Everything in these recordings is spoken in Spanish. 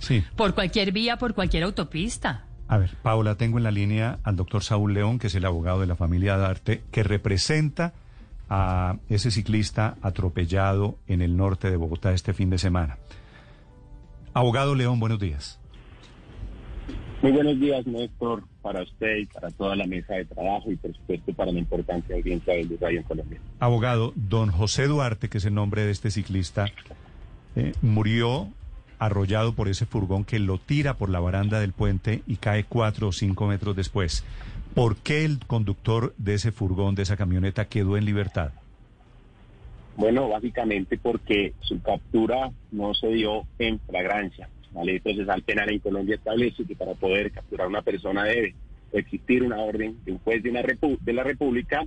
Sí. Por cualquier vía, por cualquier autopista. A ver, Paula, tengo en la línea al doctor Saúl León, que es el abogado de la familia Darte, que representa a ese ciclista atropellado en el norte de Bogotá este fin de semana. Abogado León, buenos días. Muy buenos días, Néstor, para usted y para toda la mesa de trabajo y, por supuesto, para la importante audiencia del Radio en Colombia. Abogado, don José Duarte, que es el nombre de este ciclista, eh, murió arrollado por ese furgón que lo tira por la baranda del puente y cae cuatro o cinco metros después. ¿Por qué el conductor de ese furgón, de esa camioneta, quedó en libertad? Bueno, básicamente porque su captura no se dio en flagrancia. La ley procesal penal en Colombia establece que para poder capturar a una persona debe existir una orden de un juez de, una repu- de la República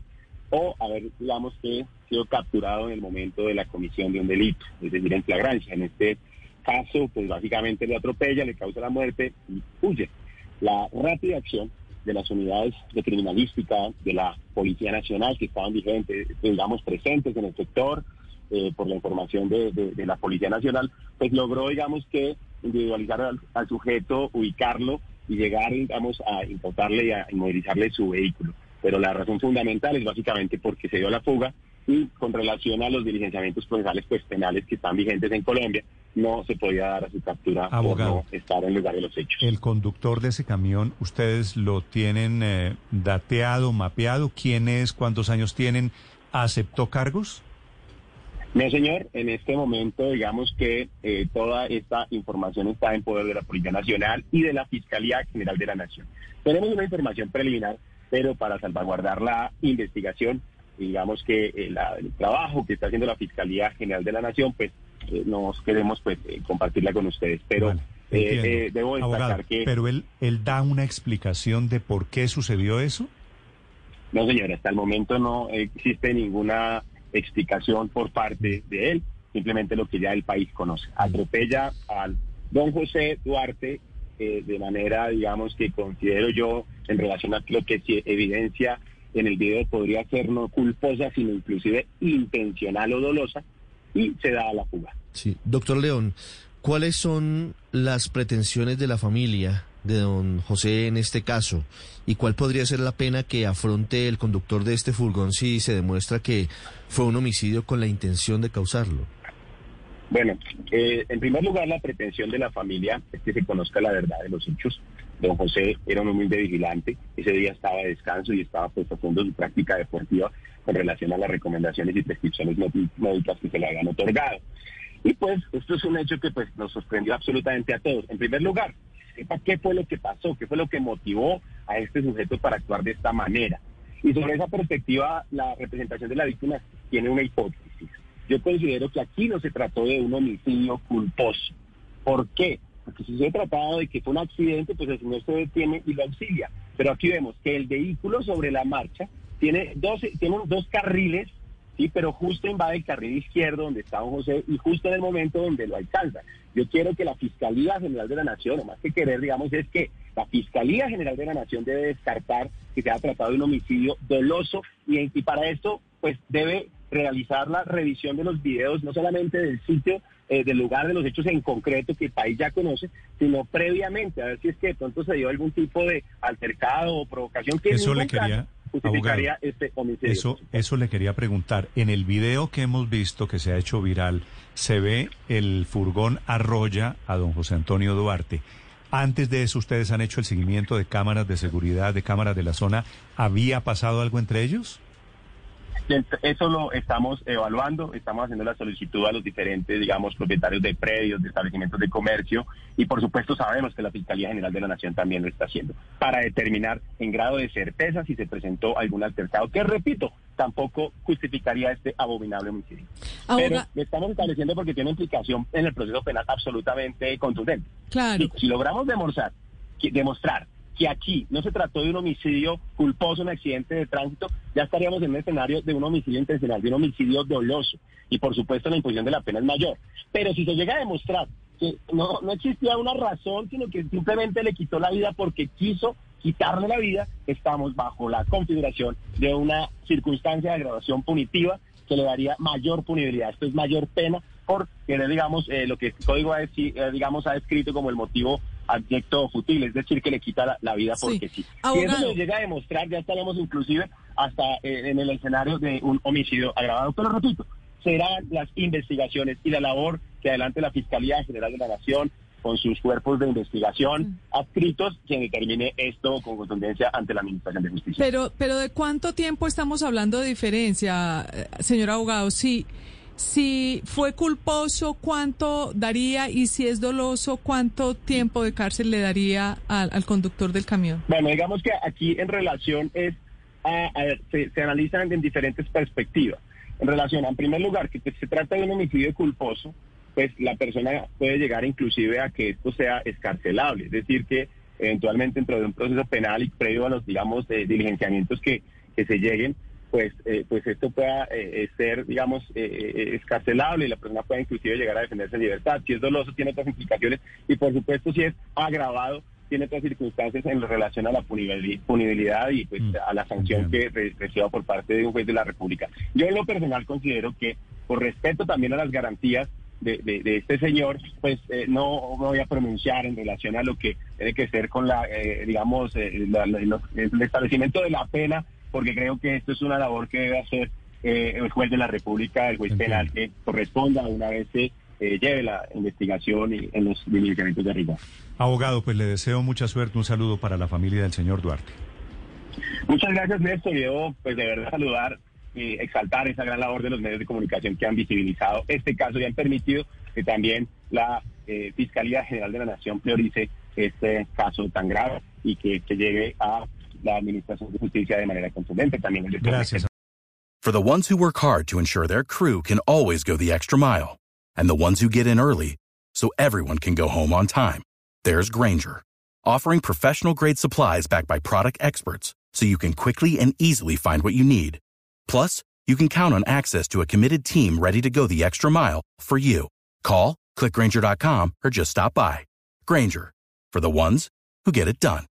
o haber, digamos que, sido capturado en el momento de la comisión de un delito, es decir, en flagrancia. En este caso, pues básicamente le atropella, le causa la muerte y huye. La rápida acción de las unidades de criminalística de la Policía Nacional que estaban vigentes, digamos, presentes en el sector, eh, por la información de, de- de la Policía Nacional, pues logró, digamos, que individualizar al, sujeto, ubicarlo y llegar, digamos, a imputarle y a inmovilizarle su vehículo. Pero la razón fundamental es básicamente porque se dio la fuga y con relación a los diligenciamientos procesales pues penales que están vigentes en Colombia, no se podía dar a su captura Abogado. por no estar en lugar de los hechos. El conductor de ese camión, ¿ustedes lo tienen eh, dateado, mapeado? ¿Quién es? ¿Cuántos años tienen? ¿Aceptó cargos? No, señor, en este momento digamos que eh, toda esta información está en poder de la Policía Nacional y de la Fiscalía General de la Nación. Tenemos una información preliminar, pero para salvaguardar la investigación, digamos que eh, la- el trabajo que está haciendo la Fiscalía General de la Nación, pues eh, nos queremos pues eh, compartirla con ustedes. Pero eh, eh, debo destacar Abogado, que... pero él, él da una explicación de por qué sucedió eso. No, señora, hasta el momento no existe ninguna explicación por parte de él, simplemente lo que ya el país conoce. Atropella al don José Duarte eh, de manera, digamos, que considero yo, en relación a lo que se evidencia en el video, podría ser no culposa, sino inclusive intencional o dolosa, y se da a la fuga. Sí, doctor León, ¿cuáles son las pretensiones de la familia de don José en este caso? ¿Y cuál podría ser la pena que afronte el conductor de este furgón si se demuestra que fue un homicidio con la intención de causarlo? Bueno, eh, en primer lugar, la pretensión de la familia es que se conozca la verdad de los hechos. Don José era un humilde vigilante, ese día estaba de descanso y estaba pues haciendo su práctica deportiva con relación a las recomendaciones y prescripciones médi- médicas que se le habían otorgado. Y pues esto es un hecho que pues nos sorprendió absolutamente a todos. En primer lugar, qué fue lo que pasó, qué fue lo que motivó a este sujeto para actuar de esta manera. Y sobre esa perspectiva, la representación de la víctima tiene una hipótesis. Yo considero que aquí no se trató de un homicidio culposo. ¿Por qué? Porque si se tratado de que fue un accidente, pues el señor se detiene y lo auxilia. Pero aquí vemos que el vehículo sobre la marcha tiene dos, tiene dos carriles, sí, pero justo invade el carril izquierdo donde está don José y justo en el momento donde lo alcanza. Yo quiero que la Fiscalía General de la Nación, o más que querer, digamos, es que la Fiscalía General de la Nación debe descartar que se ha tratado de un homicidio doloso y, para esto, pues debe realizar la revisión de los videos, no solamente del sitio, eh, del lugar de los hechos en concreto que el país ya conoce, sino previamente, a ver si es que de pronto se dio algún tipo de altercado o provocación que Eso le quería, justificaría abogado, este homicidio. Eso, eso le quería preguntar. En el video que hemos visto, que se ha hecho viral, se ve el furgón arrolla a don José Antonio Duarte. Antes de eso, ustedes han hecho el seguimiento de cámaras de seguridad, de cámaras de la zona. ¿Había pasado algo entre ellos? Eso lo estamos evaluando, estamos haciendo la solicitud a los diferentes, digamos, propietarios de predios, de establecimientos de comercio y por supuesto sabemos que la Fiscalía General de la Nación también lo está haciendo para determinar en grado de certeza si se presentó algún altercado, que repito, tampoco justificaría este abominable homicidio. Pero lo estamos estableciendo porque tiene implicación en el proceso penal absolutamente contundente. Claro. Si, logramos demostrar demostrar que aquí no se trató de un homicidio culposo, un accidente de tránsito, ya estaríamos en un escenario de un homicidio intencional, de un homicidio doloso. Y por supuesto la imposición de la pena es mayor. Pero si se llega a demostrar que no, no existía una razón, sino que simplemente le quitó la vida porque quiso quitarle la vida, estamos bajo la configuración de una circunstancia de agravación punitiva que le daría mayor punibilidad. Esto es mayor pena por tener, digamos, eh, lo que el código ha, eh, ha descrito como el motivo abyecto futil, es decir, que le quita la, vida porque sí. Si eso se llega a demostrar, ya estaremos inclusive hasta eh, en el escenario de un homicidio agravado. Pero repito, serán las investigaciones y la labor que adelante la Fiscalía General de la Nación, con sus cuerpos de investigación adscritos quien determine esto con contundencia ante la Administración de Justicia. Pero, pero ¿de cuánto tiempo estamos hablando de diferencia, eh, señor abogado? Si, si fue culposo, ¿cuánto daría? Y si es doloso, ¿cuánto tiempo de cárcel le daría al, conductor del camión? Bueno, digamos que aquí en relación es, a, se, analizan en diferentes perspectivas. En relación, en primer lugar, que se trata de un homicidio culposo, pues la persona puede llegar inclusive a que esto sea escarcelable, es decir, que eventualmente dentro de un proceso penal y previo a los, digamos, eh, diligenciamientos que, que se lleguen, pues, eh, pues esto pueda eh, ser, digamos, escarcelable y la persona pueda inclusive llegar a defenderse en libertad. Si es doloso, tiene otras implicaciones y, por supuesto, si es agravado, tiene otras circunstancias en relación a la punibilidad y pues, mm. a la sanción que reciba por parte de un juez de la República. Yo en lo personal considero que, por respeto también a las garantías de, este señor, pues eh, no me voy a pronunciar en relación a lo que tiene que ser con la, eh, digamos, eh, el establecimiento de la pena, porque creo que esto es una labor que debe hacer el juez de la República, el juez penal, que corresponda una vez se lleve la investigación y, en los diligenciamientos de arriba. Abogado, pues le deseo mucha suerte, un saludo para la familia del señor Duarte. Muchas gracias, Néstor. Yo, pues de verdad, saludar exaltar esa gran labor de los medios de comunicación que han visibilizado este caso y han permitido que también la eh, Fiscalía General de la Nación priorice este caso tan grave y que, que llegue a la Administración de Justicia de manera contundente también. El Gracias. For the ones who work hard to ensure their crew can always go the extra mile, and the ones who get in early so everyone can go home on time, there's Granger, offering professional grade supplies backed by product experts so you can quickly and easily find what you need. Plus, you can count on access to a committed team ready to go the extra mile for you. Call, clickgranger.com, or just stop by. Granger, for the ones who get it done.